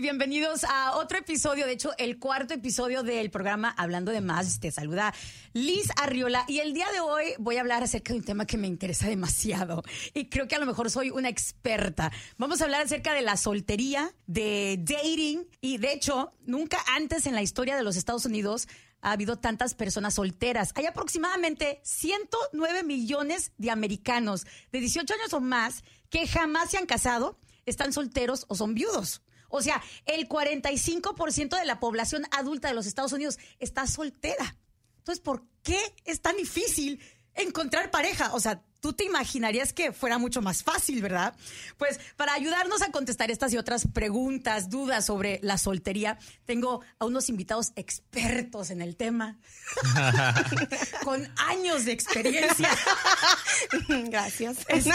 Bienvenidos a otro episodio, de hecho, el cuarto episodio del programa Hablando de Más. Te saluda Liz Arriola y el día de hoy voy a hablar acerca de un tema que me interesa demasiado y creo que a lo mejor soy una experta. Vamos a hablar acerca de la soltería, de dating y de hecho, nunca antes en la historia de los Estados Unidos ha habido tantas personas solteras. Hay aproximadamente 109 millones de americanos de 18 años o más que jamás se han casado, están solteros o son viudos. O sea, el 45% de la población adulta de los Estados Unidos está soltera. Entonces, ¿por qué es tan difícil encontrar pareja? O sea, tú te imaginarías que fuera mucho más fácil, ¿verdad? Pues para ayudarnos a contestar estas y otras preguntas, dudas sobre la soltería, tengo a unos invitados expertos en el tema, con años de experiencia. Gracias. Este,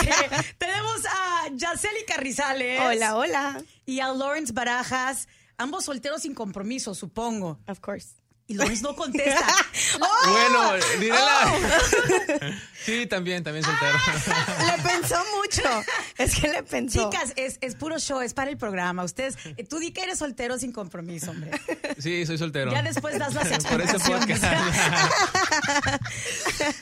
tenemos a Yaceli Carrizales. Hola, hola. Y a Lawrence Barajas, ambos solteros sin compromiso, supongo. Of course. Y Lawrence no contesta. Bueno, diré la. sí, también, también soltero. le pensó mucho. Es que le pensó. Chicas, es, es puro show, es para el programa. Ustedes, eh, tú di que eres soltero sin compromiso, hombre. Sí, soy soltero. Ya después das las Por ese explicaciones. podcast.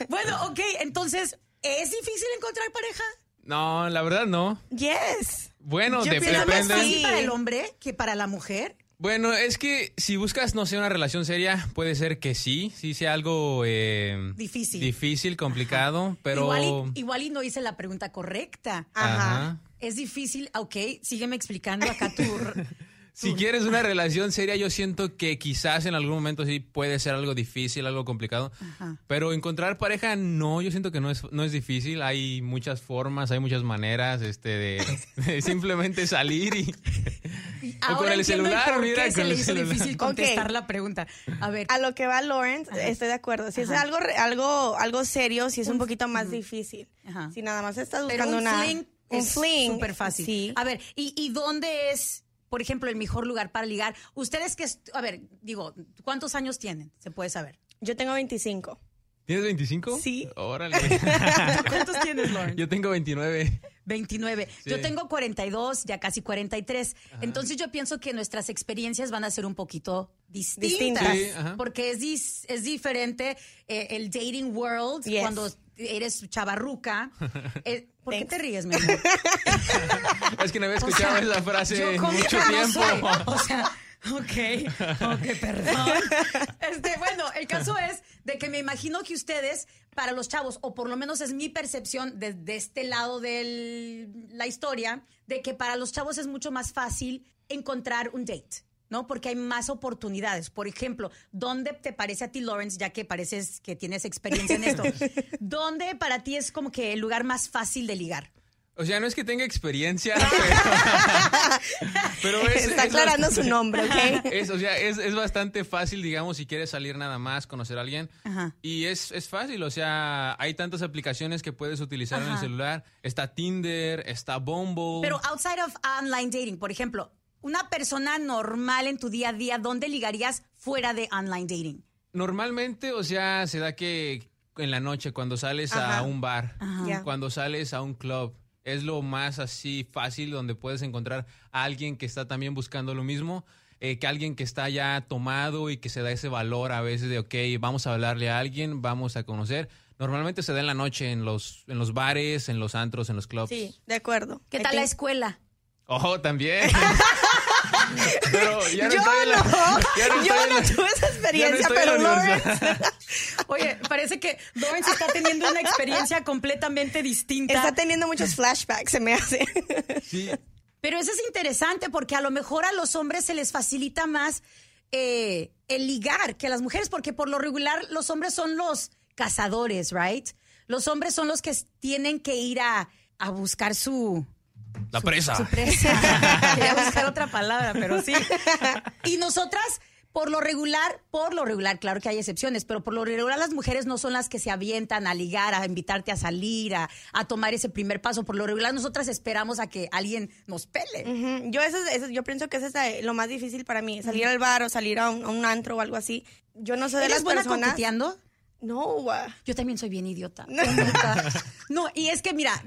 bueno, ok, entonces, ¿es difícil encontrar pareja? No, la verdad no. Yes. Bueno, Yo de- pienso ¿Es más depende. fácil para el hombre que para la mujer? Bueno, es que si buscas, no sé, una relación seria, puede ser que sí, sí sea algo eh, Difícil. difícil, complicado, pero Igual, y, igual y no hice la pregunta correcta. Ajá. Es difícil, ok, sígueme explicando acá tu... si quieres una relación seria, yo siento que quizás en algún momento sí puede ser algo difícil, algo complicado, Ajá. pero encontrar pareja no, yo siento que no es no es difícil, hay muchas formas, hay muchas maneras, este, de, de simplemente salir y Ahora con el celular, por mira, se con le el hizo celular. difícil contestar la pregunta. A ver, A lo que va Lawrence, estoy de acuerdo. Si es algo, algo, algo serio, si es un, Un- poquito más difícil. Ajá. Si nada más estás pero buscando un una. fling un es fling. súper fácil. Sí. A ver, ¿y, ¿y dónde es, por ejemplo, el mejor lugar para ligar? Ustedes que, a ver, digo, ¿cuántos años tienen? Se puede saber. Yo tengo 25. ¿Tienes 25? Sí. Órale. ¿Cuántos tienes, Lauren? Yo tengo 29. 29. Yo tengo 42, ya casi 43. Entonces yo pienso que nuestras experiencias van a ser un poquito distintas. Distintas. Sí, ajá. porque es, dis- es diferente eh, el dating world Yes. cuando eres chavarruca. Eh, ¿Por qué te ríes, mi amor? Es que no había O escuchado sea, esa frase mucho no tiempo. soy. O sea, ok, ok, perdón. Este, bueno, el caso es de que me imagino que ustedes, para los chavos, o por lo menos es mi percepción desde este lado de la historia, de que para los chavos es mucho más fácil encontrar un date. ¿No? Porque hay más oportunidades. Por ejemplo, ¿dónde te parece a ti, Lawrence, ya que pareces que tienes experiencia en esto? ¿Dónde para ti es como que el lugar más fácil de ligar? O sea, no es que tenga experiencia, pero, pero es, Está es aclarando su nombre, ¿ok? Es, o sea, es, es bastante fácil, digamos, si quieres salir nada más, conocer a alguien. Ajá. Y es, es fácil, o sea, hay tantas aplicaciones que puedes utilizar en el celular. Está Tinder, está Bumble. Pero outside of online dating, por ejemplo, una persona normal en tu día a día, ¿dónde ligarías fuera de online dating? Normalmente, o sea, se da que en la noche, cuando sales a un bar, Ajá. Cuando sales a un club, es lo más así fácil donde puedes encontrar a alguien que está también buscando lo mismo. eh, que alguien que está ya tomado y que se da ese valor a veces de, ok, vamos a hablarle a alguien, vamos a conocer. Normalmente se da en la noche en los, en los bares, en los antros, en los clubs. Sí, de acuerdo. ¿Qué tal la escuela? Ojo, también. Pero ya no Yo estoy en la- no, ya no yo estoy en no la- tuve esa no experiencia, pero. Lawrence Oye, parece que Lawrence está teniendo una experiencia completamente distinta. está teniendo muchos flashbacks, se me hace. Sí, Pero eso es interesante porque a lo mejor a los hombres se les facilita más eh, el ligar que a las mujeres, porque por lo regular los hombres son los cazadores, ¿right? Los hombres son los que tienen que ir a, a buscar su, la presa. su presa. Quería buscar otra palabra, pero sí. Y nosotras, por lo regular, por lo regular, claro que hay excepciones, pero por lo regular las mujeres no son las que se avientan a ligar, a invitarte a salir, a, a tomar ese primer paso. Por lo regular nosotras esperamos a que alguien nos pele. Yo eso, es- eso- yo pienso que eso es eh, lo más difícil para mí, salir al bar o salir a un, a un antro o algo así. Yo no soy de ¿Eres las buena personas. coqueteando? No. Yo también soy bien idiota. No, y es que mira,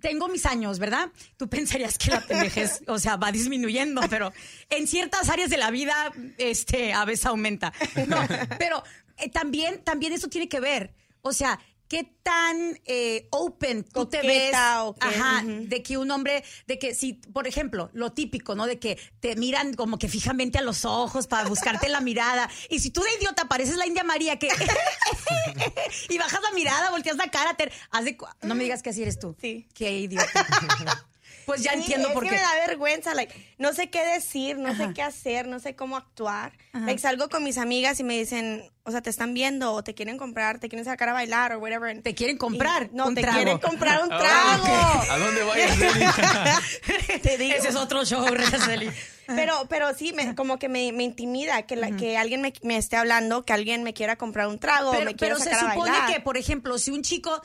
tengo mis años, ¿verdad? Tú pensarías que la pendejez, o sea, va disminuyendo, pero en ciertas áreas de la vida, este, a veces aumenta. No, pero eh, también, también eso tiene que ver. O sea, qué tan eh, open tú te ves ajá, de que un hombre, de que si, por ejemplo, lo típico, ¿no? De que te miran como que fijamente a los ojos para buscarte la mirada. Y si tú de idiota pareces la India María que y bajas la mirada, volteas la cara, te, haz de cu- no me digas que así eres tú. Sí. Qué idiota. Pues ya Sí, entiendo es por que qué. me da vergüenza, like, no sé qué decir, no Ajá. sé qué hacer, no sé cómo actuar. Like, salgo con mis amigas y me dicen, o sea, te están viendo o te quieren comprar, te quieren sacar a bailar o whatever. Te quieren comprar Y- no, un te trago. quieren comprar un Ah, trago. ¿A dónde vayas, te digo. Ese es otro show, Araceli. Pero, pero sí, me, como que me, me intimida que, la- que alguien me, me esté hablando, que alguien me quiera comprar un trago o pero, me quiera pero se sacar a supone bailar. que, por ejemplo, si un chico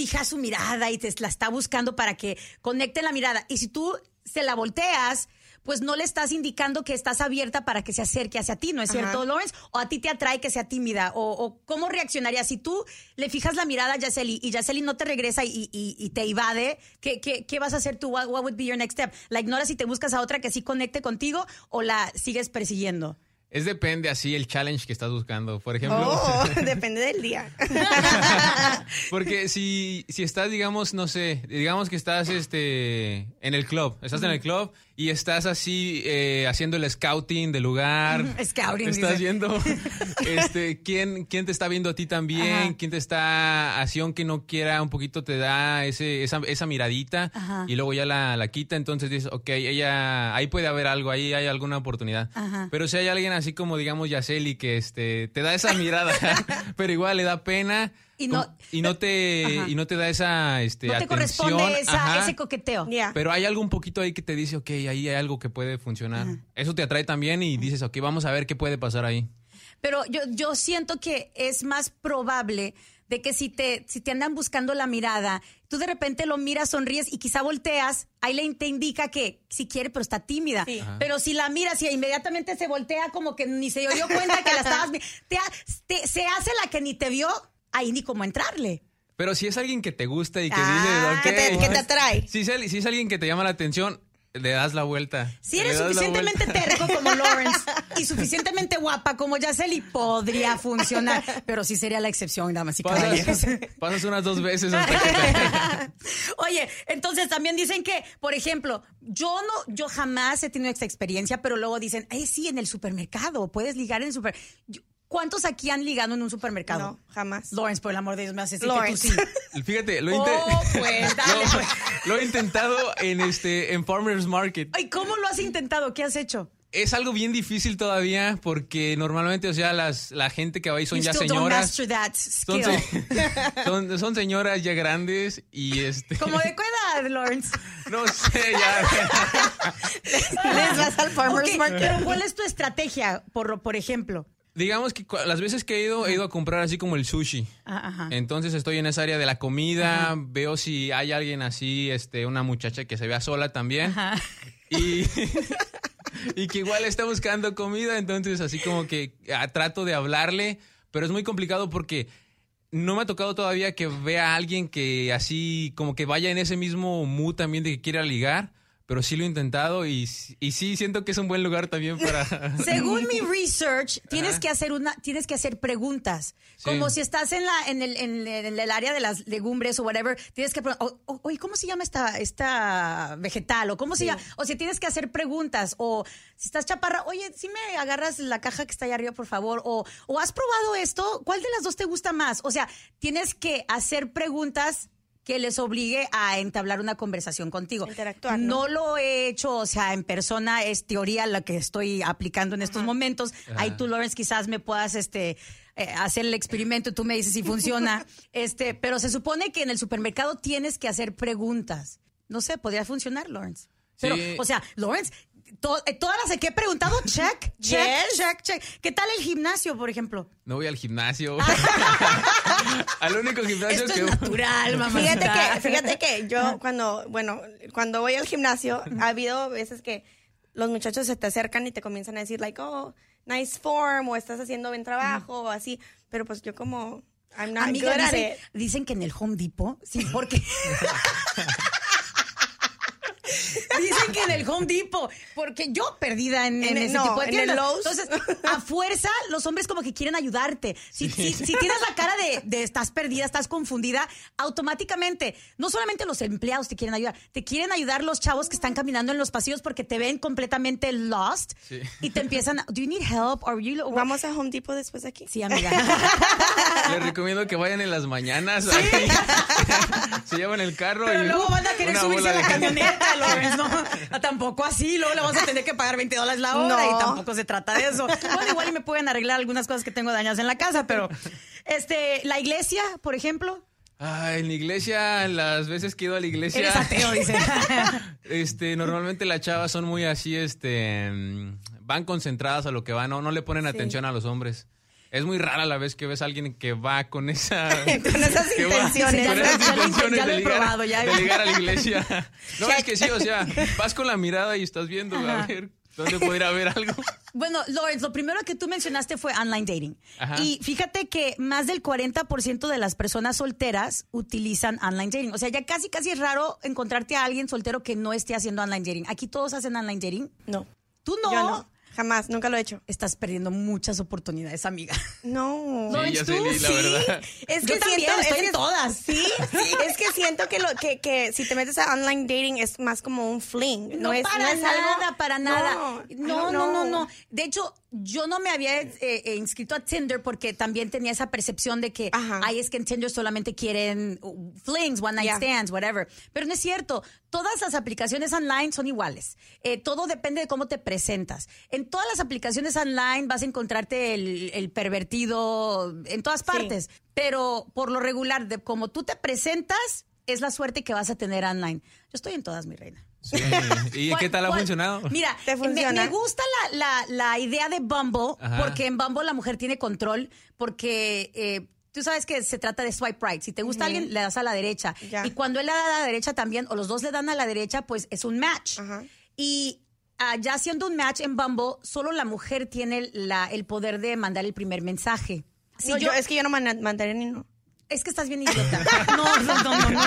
fija su mirada y te la está buscando para que conecte la mirada, y si tú se la volteas, pues no le estás indicando que estás abierta para que se acerque hacia ti, ¿no es Ajá. cierto, Lawrence? O a ti te atrae que sea tímida, o, o cómo reaccionarías si tú le fijas la mirada a Yaceli y Yaceli no te regresa y, y- y te evade, ¿qué, qué, qué vas a hacer tú? What, what would be your next step? ¿La ignoras y te buscas a otra que sí conecte contigo o la sigues persiguiendo? Es depende así el challenge que estás buscando. Por ejemplo, Oh, depende del día. porque si, si estás, digamos, no sé, digamos que estás este en el club, estás en el club y estás así eh, haciendo el scouting del lugar. Scouting, Estás dice. viendo este, quién, quién te está viendo a ti también, Ajá. quién te está, así aunque no quiera, un poquito te da ese, esa, esa miradita Ajá. y luego ya la, la quita. Entonces dices, ok, ella, ahí puede haber algo, ahí hay alguna oportunidad. Ajá. Pero si hay alguien así como, digamos, Yaceli, que este, te da esa mirada, pero igual le da pena. Y no- y no te, Ajá. y no te da esa, este, No te atención. corresponde esa- Ajá. ese coqueteo. Pero hay algo un poquito ahí que te dice, ok, ahí hay algo que puede funcionar. Eso te atrae también y dices, ok, vamos a ver qué puede pasar ahí. Pero yo, yo siento que es más probable de que si te, si te andan buscando la mirada, tú de repente lo miras, sonríes y quizá volteas, ahí le te indica que si quiere, pero está tímida. Sí. Pero si la miras y inmediatamente se voltea como que ni se dio cuenta que la estabas te, te- se hace la que ni te vio, ahí ni cómo entrarle. Pero si es alguien que te gusta y que Ah, dices, ok. que te- que te atrae. Si es, si es alguien que te llama la atención, le das la vuelta. Si eres suficientemente terco como Lawrence y suficientemente guapa como Yaceli, podría funcionar. Pero sí sería la excepción, damas y. Pasas, pasas unas dos veces hasta que te- Oye, entonces también dicen que, por ejemplo, yo no, yo jamás he tenido esta experiencia, pero luego dicen, ay, sí, en el supermercado, puedes ligar en el super. ¿Cuántos aquí han ligado en un supermercado? No, jamás. Lawrence, por el amor de Dios, me hace decir Lawrence. que tú sí. Fíjate, lo, he Oh, pues, dale, lo- pues. lo he intentado en este en Farmers Market. Ay, ¿cómo lo has intentado? ¿Qué has hecho? Es algo bien difícil todavía porque normalmente, o sea, las, la gente que va ahí son You ya señoras. that Son, skill. se- son, son señoras ya grandes y este. Como de qué edad, Lawrence. No sé, ya. Les vas al farmer's market. Pero ¿cuál es tu estrategia, por, por ejemplo? Digamos que las veces que he ido, he ido a comprar así como el sushi. Ah, Ajá. Entonces estoy en esa área de la comida, veo si hay alguien así, este, una muchacha que se vea sola también. Ajá. Y, y que igual está buscando comida, entonces así como que ah, trato de hablarle, pero es muy complicado porque no me ha tocado todavía que vea a alguien que así como que vaya en ese mismo mood también de que quiera ligar, pero sí lo he intentado y, y sí siento que es un buen lugar también para... Según mi research, tienes Ajá. que hacer una, tienes que hacer preguntas. Sí. Como si estás en la, en el, en, el- en el área de las legumbres o whatever, tienes que preguntar, oye, ¿cómo se llama esta, esta vegetal? O cómo se llama, o si tienes que hacer preguntas, o si estás chaparra, oye, si me agarras la caja que está ahí arriba, por favor, o, o has probado esto, ¿cuál de las dos te gusta más? O sea, tienes que hacer preguntas que les obligue a entablar una conversación contigo. Interactuar, ¿no? No lo he hecho, o sea, en persona es teoría la que estoy aplicando en estos momentos. Ahí tú, Lawrence, quizás me puedas este, eh, hacer el experimento y tú me dices si funciona. este, pero se supone que en el supermercado tienes que hacer preguntas. No sé, podría funcionar, Lawrence. Pero, Sí. o sea, Lawrence, to- eh, todas las que he preguntado, check, check, Yes. check, check. ¿Qué tal el gimnasio, por ejemplo? No voy al gimnasio. Al único gimnasio Esto que es natural, mamá. Fíjate que, fíjate que yo cuando, bueno, cuando voy al gimnasio, ha habido veces que los muchachos se te acercan y te comienzan a decir, like, oh, nice form, o estás haciendo buen trabajo, o así. Pero pues yo como, I'm not Amiga, good at dicen, it. dicen que en el Home Depot, sí, porque... Dicen que en el Home Depot, porque yo perdida en, en ese no, tipo de en el tiendas. Lowe's. Entonces, a fuerza, los hombres como que quieren ayudarte. Si, si- si tienes la cara de, de estás perdida, estás confundida, automáticamente, no solamente los empleados te quieren ayudar, te quieren ayudar los chavos que están caminando en los pasillos porque te ven completamente lost Sí. y te empiezan, a, do you need help? Or you, Vamos a Home Depot después de aquí. Sí, amiga. Les recomiendo que vayan en las mañanas. ahí. Se llevan el carro Pero y luego van a querer subirse a la camioneta, Lawrence, ¿no? Ah, Tampoco así, luego le vamos a tener que pagar 20 dólares la hora No. y tampoco se trata de eso. Bueno, igual y me pueden arreglar algunas cosas que tengo dañadas en la casa, pero este, la iglesia, por ejemplo, Ah, en la iglesia, las veces que he ido a la iglesia. eres ateo, dice. Este, normalmente las chavas son muy así, este, van concentradas a lo que van, no, no le ponen atención a los hombres. Es muy rara la vez que ves a alguien que va con esa... Con esas va- intenciones. con Ya esas lo- ya lo- intenciones ya lo de he ligar, probado, ya. de ligar a la iglesia. No, es que sí, o sea, vas con la mirada y estás viendo, a ver, ¿dónde puedo ir a ver algo? Bueno, Lawrence, lo primero que tú mencionaste fue online dating. Ajá. Y fíjate que más del 40% de las personas solteras utilizan online dating. O sea, ya casi, casi es raro encontrarte a alguien soltero que no esté haciendo online dating. Aquí todos hacen online dating. No. Tú no. Yo no. Jamás, nunca lo he hecho. Estás perdiendo muchas oportunidades, amiga. No. Sí, ya sé, ¿tú? Lee, la Sí. verdad. Es Yo también, siento- estoy es en que- todas. Sí, es que siento que, lo, que, que si te metes a online dating es más como un fling. No, No, es, para no es nada, algo- para nada. No, No, no, no, no. De hecho, yo no me había eh, eh, inscrito a Tinder porque también tenía esa percepción de que, Ajá. ay, es que en Tinder solamente quieren uh, flings, one night Yeah. stands, whatever. Pero no es cierto. Todas las aplicaciones online son iguales. Eh, todo depende de cómo te presentas. En todas las aplicaciones online vas a encontrarte el, el pervertido en todas partes. Pero por lo regular, de cómo tú te presentas, es la suerte que vas a tener online. Yo estoy en todas, mi reina. Sí. ¿Y ¿Cuál- qué tal ha funcionado? Mira, ¿Te me- Me, funciona? gusta la, la- la idea de Bumble, Ajá. porque en Bumble la mujer tiene control, porque eh, tú sabes que se trata de swipe right. Si te gusta alguien, le das a la derecha. Ya. Y cuando él le da a la derecha también, o los dos le dan a la derecha, pues es un match. Ajá. Y ah, ya siendo un match en Bumble, solo la mujer tiene la- el poder de mandar el primer mensaje. Si No, yo- yo, es que yo no man- mandaré ni no. es que estás bien idiota. No, no, no, no. no.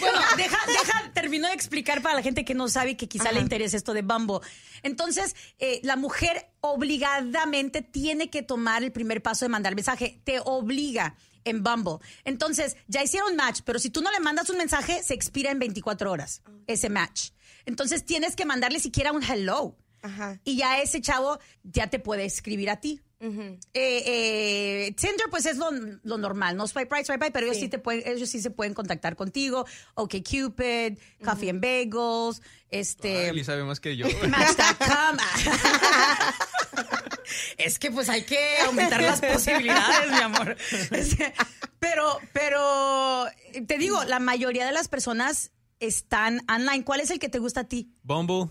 Bueno, deja, deja, termino de explicar para la gente que no sabe y que quizá le interese esto de Bumble. Entonces, eh, la mujer obligadamente tiene que tomar el primer paso de mandar mensaje. Te obliga en Bumble. Entonces, ya hicieron match, pero si tú no le mandas un mensaje, se expira en 24 horas ese match. Entonces, tienes que mandarle siquiera un hello. Ajá. Y ya ese chavo ya te puede escribir a ti. Eh, eh, Tinder, pues es lo, lo normal, no swipe right, swipe right, pero ellos sí. te pueden, ellos sí se pueden contactar contigo. OK Cupid, Coffee and Bagels, este. Ay, sabe más que yo. Match.com. es que pues hay que aumentar las posibilidades, mi amor. Pero, pero te digo, la mayoría de las personas están online. ¿Cuál es el que te gusta a ti? Bumble.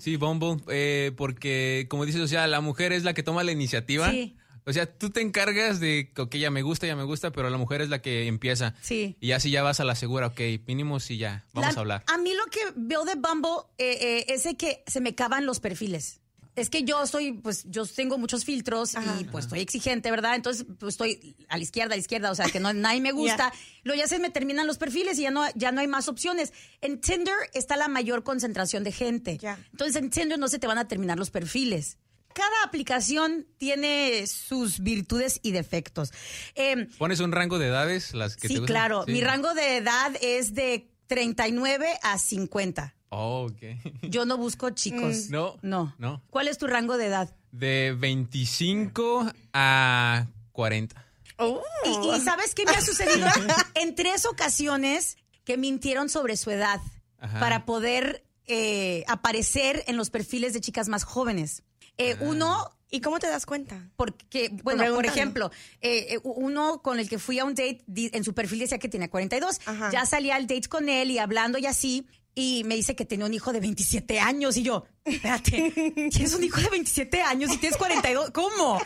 Sí, Bumble. eh, porque, como dices, o sea, la mujer es la que toma la iniciativa. Sí. O sea, tú te encargas de que, ya me gusta, ya me gusta, pero la mujer es la que empieza. Sí. Y así ya vas a la segura, ok, mínimo sí ya, vamos La- a hablar. A mí lo que veo de Bumble eh, eh, es de que se me cavan los perfiles. Es que yo soy, pues, yo tengo muchos filtros y pues estoy exigente, ¿verdad? Entonces, pues estoy a la izquierda, a la izquierda, o sea, que no, nadie me gusta. Luego ya se me terminan los perfiles y ya no, ya no hay más opciones. En Tinder está la mayor concentración de gente. Ya. Entonces, en Tinder no se te van a terminar los perfiles. Cada aplicación tiene sus virtudes y defectos. Em, ¿Pones un rango de edades? Las que sí, te claro. Sí. Mi rango de edad es de 39 a 50. Oh, ok. Yo no busco chicos. No, No. no. ¿Cuál es tu rango de edad? De 25 a 40. Oh. Y, y ¿sabes qué me ha sucedido? en tres ocasiones que mintieron sobre su edad Ajá. para poder eh, aparecer en los perfiles de chicas más jóvenes. Eh, Uno, ¿Y cómo te das cuenta? porque, bueno, por ejemplo, eh, uno con el que fui a un date, en su perfil decía que tenía 42. Ajá. Ya salí al date con él y hablando y así, y me dice que tenía un hijo de 27 años. Y yo, espérate, tienes un hijo de 27 años y tienes 42. ¿Cómo?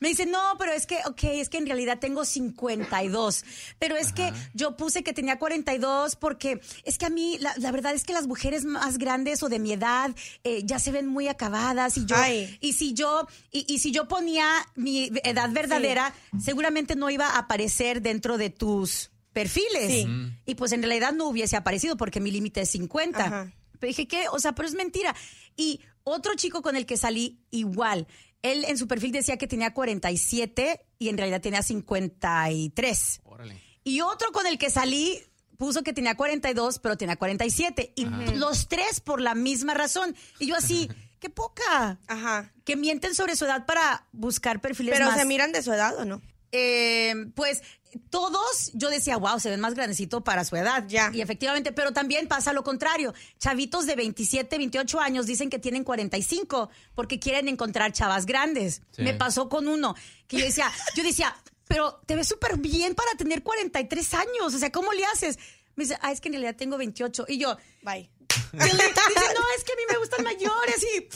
Me dice, no, pero es que, ok, es que en realidad tengo 52. Pero es que yo puse que tenía 42 porque es que a mí, la, la verdad es que las mujeres más grandes o de mi edad eh, ya se ven muy acabadas. Y yo, Ay. y si yo, y, y si yo ponía mi edad verdadera, seguramente no iba a aparecer dentro de tus perfiles. Sí. Y pues en realidad no hubiese aparecido porque mi límite es 50. Ajá. Pero dije, ¿qué? O sea, pero es mentira. Y otro chico con el que salí, igual. Él en su perfil decía que tenía 47 y en realidad tenía 53. Órale. Y otro con el que salí puso que tenía 42, pero tenía 47. Y los tres por la misma razón. Y yo así, qué poca. Ajá. Que mienten sobre su edad para buscar perfiles Pero más. se miran de su edad o no? Eh, pues todos, yo decía, wow, se ven más grandecito para su edad. Ya. Y efectivamente, pero también pasa lo contrario. Chavitos de 27, 28 años dicen que tienen 45 porque quieren encontrar chavas grandes. Sí. Me pasó con uno que yo decía, yo decía, pero te ves súper bien para tener 43 años. O sea, ¿cómo le haces? Me dice, ah, es que en realidad tengo 28. Y yo, Bye. dice, no, es que a mí me gustan mayores. Y,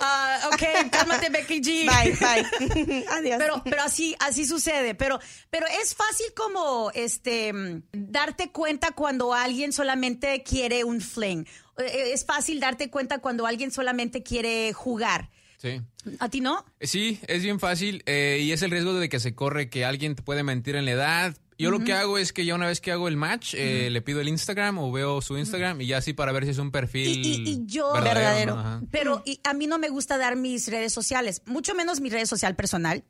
ah, ok, cálmate, Becky G. Bye, bye. Adiós. Pero, pero así, así sucede. Pero, pero es fácil como este darte cuenta cuando alguien solamente quiere un fling. Eh, Es fácil darte cuenta cuando alguien solamente quiere jugar. Sí. ¿A ti no? Sí, es bien fácil eh, y es el riesgo de que se corre que alguien te puede mentir en la edad. Yo lo que hago es que ya una vez que hago el match, eh, le pido el Instagram o veo su Instagram y ya así para ver si es un perfil Y, y- y yo, Verdadero. Pero y a mí no me gusta dar mis redes sociales, mucho menos mi red social personal.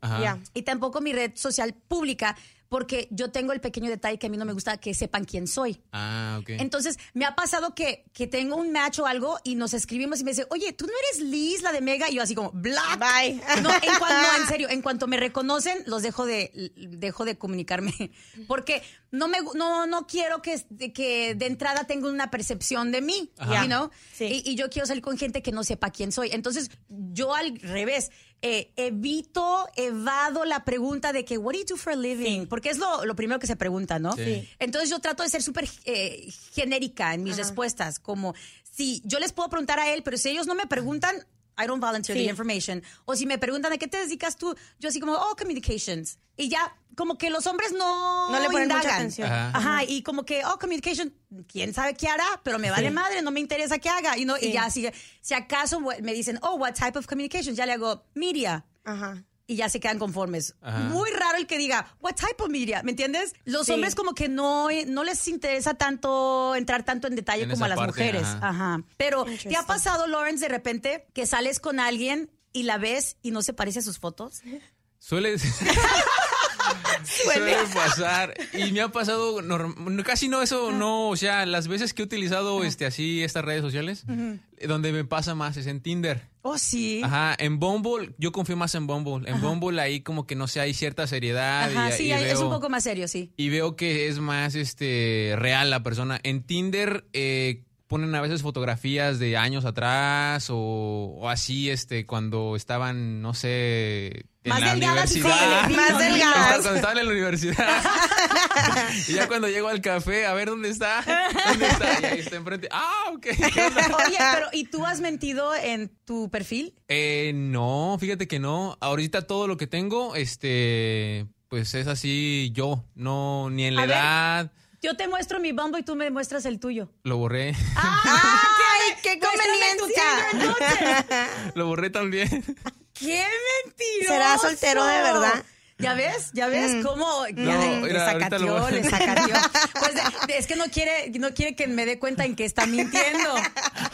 Y tampoco mi red social pública, porque yo tengo el pequeño detalle que a mí no me gusta que sepan quién soy. Ah, ok. Entonces, me ha pasado que, que tengo un match o algo y nos escribimos y me dice, oye, ¿tú no eres Liz, la de Mega? Y yo así como, black. Bye. No, en cuanto, no, en serio, en cuanto me reconocen, los dejo de, dejo de comunicarme. Porque no me no, no quiero que, que de entrada tengan una percepción de mí, Ajá. you know? Sí. Y, y yo quiero salir con gente que no sepa quién soy. Entonces, yo al revés, eh, evito, evado la pregunta de que, what do you do for a living? Porque es lo, lo primero que se pregunta, ¿no? Sí. Entonces, yo trato de ser súper eh, genérica en mis respuestas, como si yo les puedo preguntar a él, pero si ellos no me preguntan, I don't volunteer Sí. the information. O si me preguntan a qué te dedicas tú, yo así como, oh, communications. Y ya, como que los hombres no No le ponen mucha indagan. atención. Ajá. Ajá, y como que, oh, communication, quién sabe qué hará, pero me vale Sí. madre, no me interesa qué haga. Y, no, y Sí. ya, si, si acaso me dicen, oh, what type of communications, ya le hago media. Ajá. Y ya se quedan conformes. Ajá. Muy raro el que diga, what type of media, ¿me entiendes? Los Sí. hombres como que no, no les interesa tanto entrar tanto en detalle En como a las parte, mujeres. ajá. Ajá. Pero, ¿te ha pasado, Lawrence, de repente que sales con alguien y la ves y no se parece a sus fotos? Suele, suele pasar. Y me ha pasado norm- casi no eso, no, o sea, las veces que he utilizado este así estas redes sociales, eh, donde me pasa más es en Tinder. Oh, sí. Ajá, en Bumble, yo confío más en Bumble. En Bumble ahí como que no sé, hay cierta seriedad. Ajá, y, sí, y es veo- un poco más serio, sí. y veo que es más este real la persona. En Tinder eh, ponen a veces fotografías de años atrás o, o así, este, cuando estaban, no sé, Más la universidad. jóvenes, Más delgadas. Cuando estaban en la universidad. y ya cuando llego al café, a ver dónde está, dónde está, y ahí está enfrente. Ah, ok. ¿qué? Oye, pero ¿y tú has mentido en tu perfil? Eh, no, fíjate que no. Ahorita todo lo que tengo, este, pues es así yo, no, ni en la A ver. edad. Yo te muestro mi Bumble y tú me muestras el tuyo. Lo borré. ¡Ay, qué Tinder, conveniencia! Lo borré también. ¡Qué mentiroso! ¿Será soltero de verdad? ¿Ya ves? ¿Ya ves cómo? No, Ya le, sacateó, a- le sacateó. Pues de- es que no quiere, no quiere que me dé cuenta en que está mintiendo.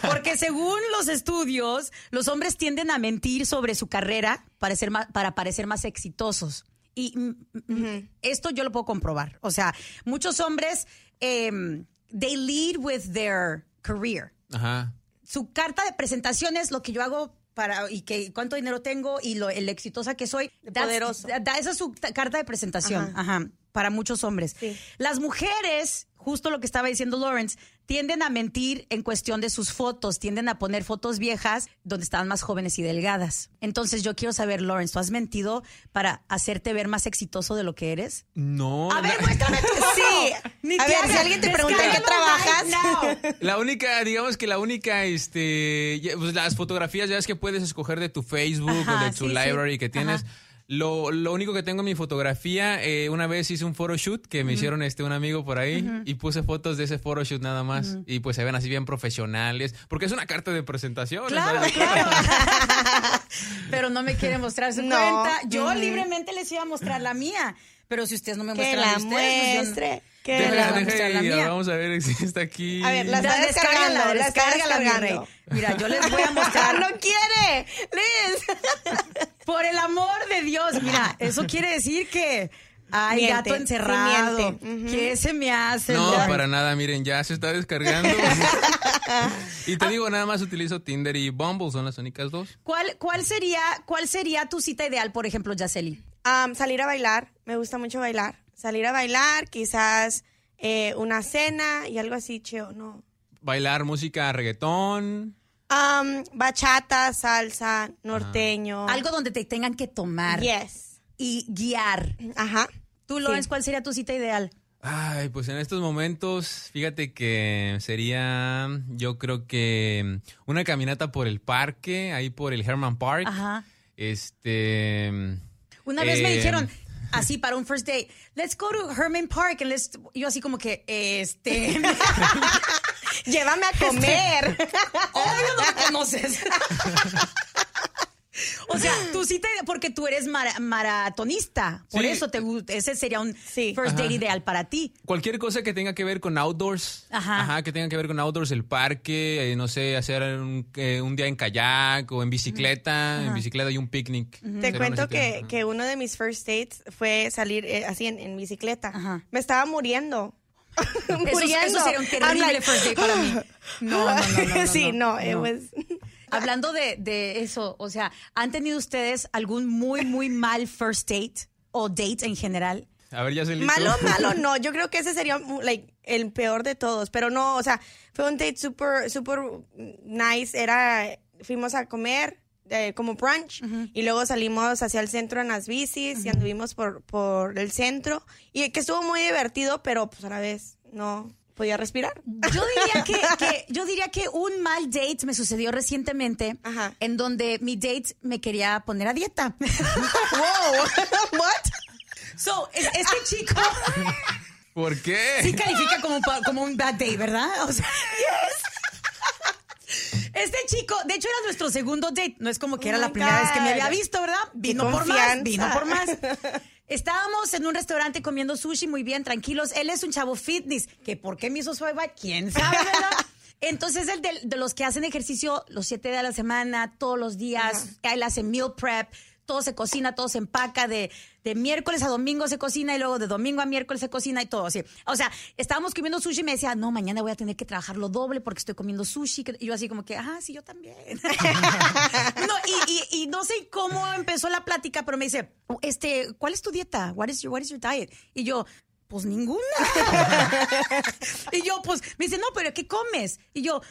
Porque según los estudios, los hombres tienden a mentir sobre su carrera para, ser más, para parecer más exitosos. Y mm, mm, esto yo lo puedo comprobar. O sea, muchos hombres, em, they lead with their career Ajá. su carta de presentación es lo que yo hago para y que cuánto dinero tengo y lo el exitosa que soy. That's- poderoso. da- esa es su ta- carta de presentación, ajá. Para muchos hombres. Sí. Las mujeres, justo lo que estaba diciendo Lawrence, tienden a mentir en cuestión de sus fotos, tienden a poner fotos viejas donde estaban más jóvenes y delgadas. Entonces yo quiero saber, Lawrence, ¿tú has mentido para hacerte ver más exitoso de lo que eres? No. A ver, la, muéstrame tu Sí. Ni A ver, haga- si alguien te pregunta en qué trabajas. now. la única, digamos que la única, este, pues las fotografías ya es que puedes escoger de tu Facebook Ajá, o de tu sí, sí. library que tienes. Ajá. Lo, lo único que tengo en mi fotografía, eh, una vez hice un photoshoot que me hicieron este un amigo por ahí y puse fotos de ese photoshoot nada más y pues se ven así bien profesionales porque es una carta de presentación. Claro, ¿sabes? claro. Pero no me quiere mostrar su No. cuenta. Yo libremente les iba a mostrar la mía. Pero si ustedes no me muestran la la de ustedes, pues yo no- Deja, vamos a deja mostrar la y mía. vamos a ver si está aquí. A ver, la está descárgala, descargando, la está descargando. Mira, yo les voy a mostrar. no quiere, Liz. Por el amor de Dios, mira, eso quiere decir que hay Miente, gato sí encerrado. Ujú. ¿Qué se me hace? No, para nada, miren, ya se está descargando. y te digo, nada más utilizo Tinder y Bumble, son las únicas dos. ¿Cuál, cuál, sería, ¿Cuál sería tu cita ideal, por ejemplo, Yaceli? Salir a bailar, me gusta mucho bailar. Salir a bailar, quizás eh, una cena y algo así, cheo, no. Bailar música reggaetón. Am, bachata, salsa, norteño. Algo donde te tengan que tomar Yes. y guiar. Ajá. Tú, Sí. Lorenz, ¿cuál sería tu cita ideal? Ay, pues en estos momentos, fíjate que sería, yo creo que una caminata por el parque, ahí por el Herman Park. Ajá. Este. Una vez me eh, dijeron, así para un first date, let's go to Herman Park. And let's, yo así como que, este, Llévame a comer. obvio no me conoces. O sea, tu cita, porque tú eres mara- maratonista, por Sí. eso te gusta, ese sería un Sí. first date Ajá. ideal para ti. Cualquier cosa que tenga que ver con outdoors. Ajá. que tenga que ver con outdoors, el parque, eh, no sé, hacer un, eh, un día en kayak o en bicicleta, en bicicleta y un picnic. Te Sería cuento que, ajá. que uno de mis first dates fue salir eh, así en, en bicicleta. Ajá. Me estaba muriendo. Eso, muriendo. eso sería un terrible like, first date para mí. No, no, no, no, no, sí, no, it no. was- Hablando de, de eso, o sea, ¿han tenido ustedes algún muy, muy mal first date o date en general? A ver, ya se. Malo, malo, no. Yo creo que ese sería like, el peor de todos. Pero no, o sea, fue un date súper, súper nice. Era, fuimos a comer eh, como brunch y luego salimos hacia el centro en las bicis y anduvimos por, por el centro. Y que estuvo muy divertido, pero pues a la vez no podía respirar. Yo diría que, que- yo diría que un mal date me sucedió recientemente Ajá. en donde mi date me quería poner a dieta. wow, what? So, es- este chico ¿Por qué? sí califica como, un bad day, ¿verdad? O sea, Este chico, de hecho era nuestro segundo date, no es como que Oh era my la primera vez que me había visto, ¿verdad? Vino por más, vino por más. Estábamos en un restaurante comiendo sushi muy bien, tranquilos. Él es un chavo fitness, que por qué me hizo swipe quién sabe, ¿verdad? Entonces, el de, de los que hacen ejercicio los siete días a la semana, todos los días, él hace meal prep, todo se cocina, todo se empaca, de, de miércoles a domingo se cocina y luego de domingo a miércoles se cocina y todo así. O sea, estábamos comiendo sushi y me decía, no, mañana voy a tener que trabajar lo doble porque estoy comiendo sushi. Y yo así como que, ah, sí, yo también. no, y, y- y no sé cómo empezó la plática, pero me dice, este, ¿cuál es tu dieta? What is your, what is your diet? Y yo, pues ninguna. y yo, pues, me dice, no, pero ¿qué comes? Y yo,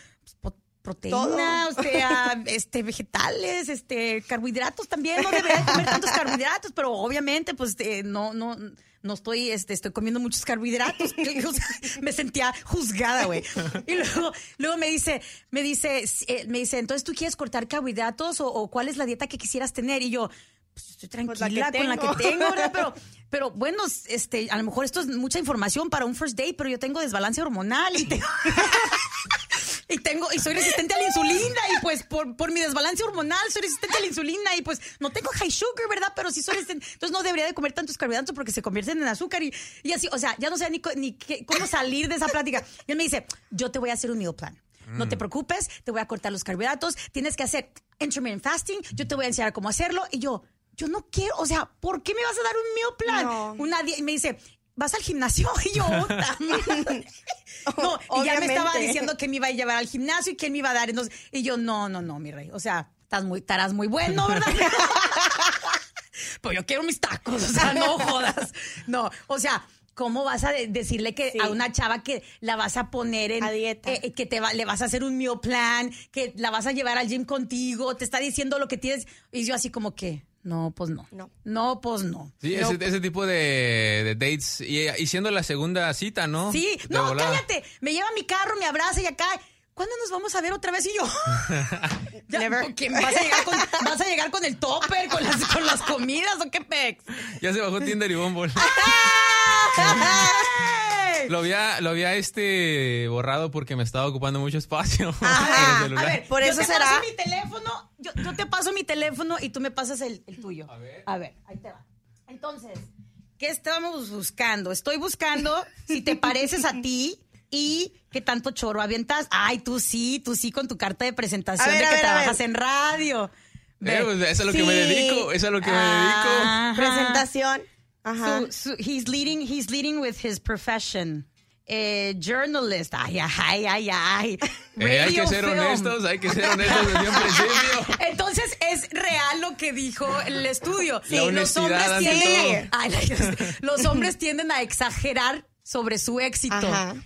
pues, proteína, o sea, este, vegetales, este, carbohidratos también, no debería comer tantos carbohidratos, pero obviamente, pues, eh, no, no, no estoy, este, estoy comiendo muchos carbohidratos. O sea, me sentía juzgada, güey. Y luego, luego me dice, me dice, eh, me dice, entonces, ¿tú quieres cortar carbohidratos o, o cuál es la dieta que quisieras tener? Y yo, pues estoy Pues la tranquila con la que tengo, ¿verdad? Pero, pero bueno, este, a lo mejor esto es mucha información para un first date, pero yo tengo desbalance hormonal y tengo, y tengo, y soy resistente a la insulina, y pues por, por mi desbalance hormonal soy resistente a la insulina, y pues no tengo high sugar, ¿verdad? Pero sí soy resistente, entonces no debería de comer tantos carbohidratos porque se convierten en azúcar y, y así, o sea, ya no sé ni, co- ni qué- cómo salir de esa plática. Y él me dice, yo te voy a hacer un meal plan. No te preocupes, te voy a cortar los carbohidratos, tienes que hacer intermittent fasting, yo te voy a enseñar cómo hacerlo, y yo, yo no quiero, o sea, ¿por qué me vas a dar un meal plan? No. Una y me dice, ¿vas al gimnasio? Y yo. No, y ya me estaba diciendo que me iba a llevar al gimnasio y quién me iba a dar. Entonces, y yo, no, no, no, mi rey. O sea, estás muy, estarás muy bueno, ¿verdad? pues yo quiero mis tacos, o sea, no jodas. No, o sea, ¿cómo vas a de- decirle que Sí. a una chava que la vas a poner en A dieta. eh, que te va- le vas a hacer un meal plan, que la vas a llevar al gym contigo, te está diciendo lo que tienes y yo así como que no, pues no. No. No, pues no. Sí, ese, ese tipo de, de dates. Y, y siendo la segunda cita, ¿no? Sí, De no, volada. cállate. Me lleva mi carro, me abraza y acá. ¿cuándo nos vamos a ver otra vez? Y yo, ya, Never. ¿qué? ¿Vas, a llegar con, ¿Vas a llegar con el topper, con las, con las comidas o qué pex? Ya se bajó Tinder y Bumble. Lo había, lo había este borrado porque me estaba ocupando mucho espacio en Ajá. el celular. A ver, Por yo eso te será. paso mi teléfono, yo, yo te paso mi teléfono y tú me pasas el, el tuyo. A ver. A ver, ahí te va. Entonces, ¿qué estamos buscando? Estoy buscando si te pareces a ti y qué tanto choro avientas. Ay, tú sí, tú sí con tu carta de presentación ver, de que ver, trabajas en radio. Eh, pues, eso es lo que me dedico, eso es lo que Ajá. Presentación. Ajá. So, so he's leading, he's leading with his profession. Eh, journalist. Ay, ay, ay, ay. Eh, hay que ser film. honestos, hay que ser honestos desde un principio. Entonces es real lo que dijo el estudio. La honestidad ante tienden. Ay, los hombres tienden a exagerar sobre su éxito. Ajá.